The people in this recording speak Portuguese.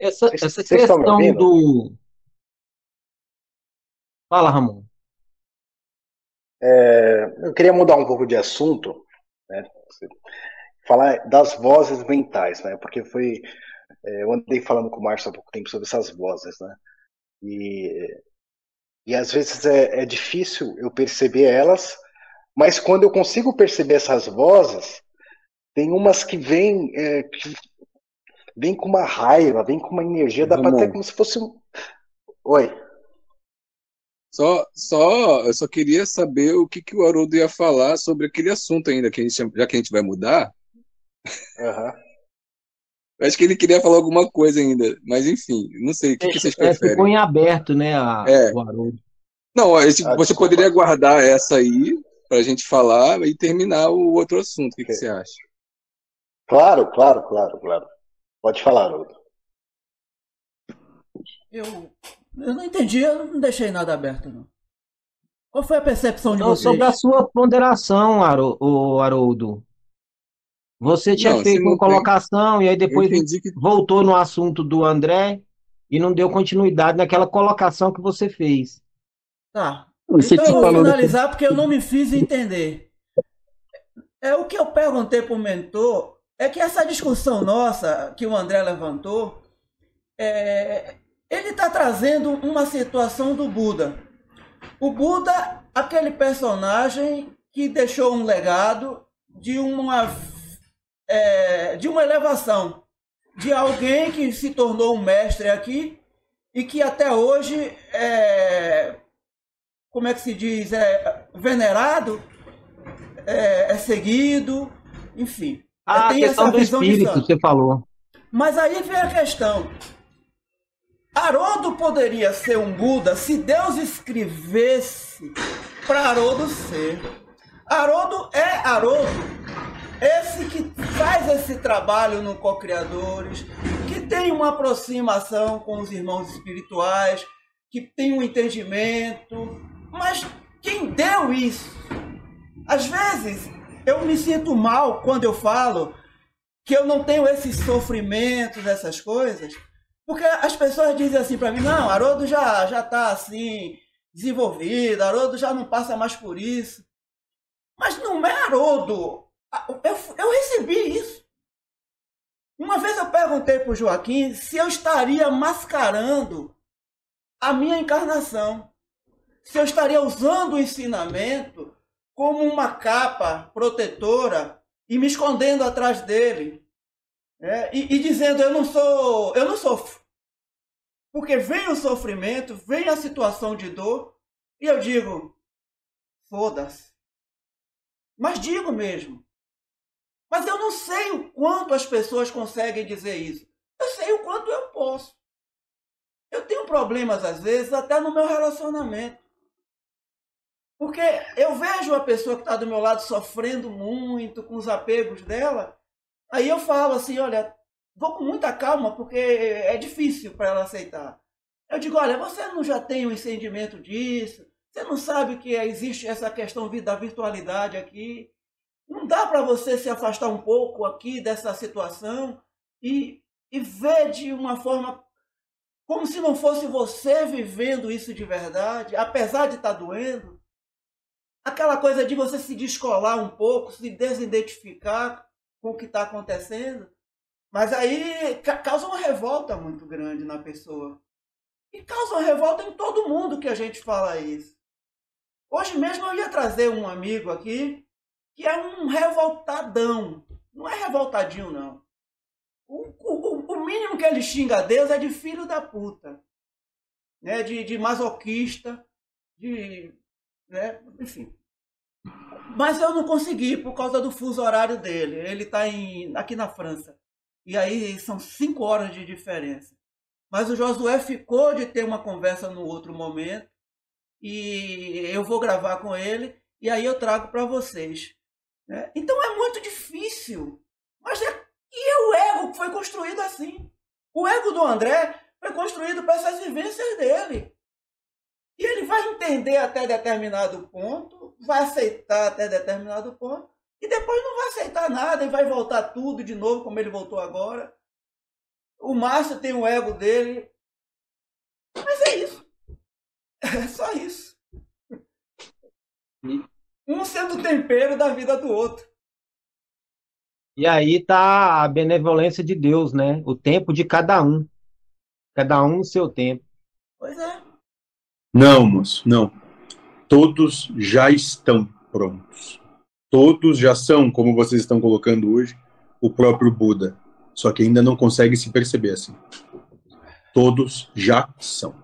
essa, essa questão do. Fala, Ramon. É, eu queria mudar um pouco de assunto, né? falar das vozes mentais, né? Porque foi, é, eu andei falando com o Márcio há pouco tempo sobre essas vozes, né? E, e às vezes é, é difícil eu perceber elas, mas quando eu consigo perceber essas vozes, tem umas que vêm é, que vem com uma raiva, vem com uma energia, dá para até como se fosse um. Oi. Só, só, eu só queria saber o que, que o Haroldo ia falar sobre aquele assunto ainda, que a gente, já que a gente vai mudar. Uhum. Acho que ele queria falar alguma coisa ainda, mas enfim, não sei, o que, que vocês é, preferem? Ficou em aberto, né, a, é. o Haroldo. Não, esse, ah, você poderia guardar essa aí para a gente falar e terminar o outro assunto, o que, que você acha? Claro, claro, claro, claro. Pode falar, Haroldo. Eu, eu não entendi, eu não deixei nada aberto, não. Qual foi a percepção de não, vocês? Sobre a sua ponderação, Haroldo. Você tinha não, feito uma colocação e aí depois que... voltou no assunto do André e não deu continuidade naquela colocação que você fez. Tá. Você então eu vou finalizar porque eu não me fiz entender. É o que eu perguntei para o mentor é que essa discussão nossa que o André levantou, é, ele está trazendo uma situação do Buda. O Buda, aquele personagem que deixou um legado de uma, é, de uma elevação, de alguém que se tornou um mestre aqui e que até hoje é, como é que se diz, é venerado, é, é seguido, enfim. Ah, tem a questão do espírito, você falou. Mas aí vem a questão. Haroldo poderia ser um Buda se Deus escrevesse para Haroldo ser. Haroldo é Haroldo. Esse que faz esse trabalho no Co-Criadores, que tem uma aproximação com os irmãos espirituais, que tem um entendimento. Mas quem deu isso? Às vezes eu me sinto mal quando eu falo que eu não tenho esses sofrimentos, essas coisas, porque as pessoas dizem assim para mim: não, Haroldo já já está assim desenvolvido, Haroldo já não passa mais por isso. Mas não é Haroldo. Eu, eu recebi isso. Uma vez eu perguntei para o Joaquim se eu estaria mascarando a minha encarnação, se eu estaria usando o ensinamento como uma capa protetora e me escondendo atrás dele. É, e, e, dizendo eu não sou, eu não sofro. Porque vem o sofrimento, vem a situação de dor, e eu digo, foda-se. Mas digo mesmo. Mas eu não sei o quanto as pessoas conseguem dizer isso. Eu sei o quanto eu posso. Eu tenho problemas, às vezes, até no meu relacionamento. Porque eu vejo a pessoa que está do meu lado sofrendo muito com os apegos dela, aí eu falo assim, olha, vou com muita calma porque é difícil para ela aceitar. Eu digo, olha, você não já tem o um entendimento disso? Você não sabe que existe essa questão da virtualidade aqui? Não dá para você se afastar um pouco aqui dessa situação e, e ver de uma forma como se não fosse você vivendo isso de verdade, apesar de estar tá doendo? Aquela coisa de você se descolar um pouco, se desidentificar com o que está acontecendo. Mas aí causa uma revolta muito grande na pessoa. E causa uma revolta em todo mundo que a gente fala isso. Hoje mesmo eu ia trazer um amigo aqui que é um revoltadão. Não é revoltadinho, não. O, o, o mínimo que ele xinga a Deus é de filho da puta. Né? De, de masoquista, de. Né? Enfim. Mas eu não consegui por causa do fuso horário dele. Ele está aqui na França. E aí são cinco horas de diferença. Mas o Josué ficou de ter uma conversa no outro momento. E eu vou gravar com ele. E aí eu trago para vocês. Né? Então é muito difícil. Mas é, e é o ego que foi construído assim. O ego do André foi construído para essas vivências dele. E ele vai entender até determinado ponto, vai aceitar até determinado ponto, e depois não vai aceitar nada e vai voltar tudo de novo como ele voltou agora. O Márcio tem o ego dele. Mas é isso. É só isso. Um sendo o tempero da vida do outro. E aí tá a benevolência de Deus, né? O tempo de cada um. Cada um no seu tempo. Pois é. Não, moço, não. Todos já estão prontos. Todos já são, como vocês estão colocando hoje, o próprio Buda. Só que ainda não consegue se perceber assim. Todos já são.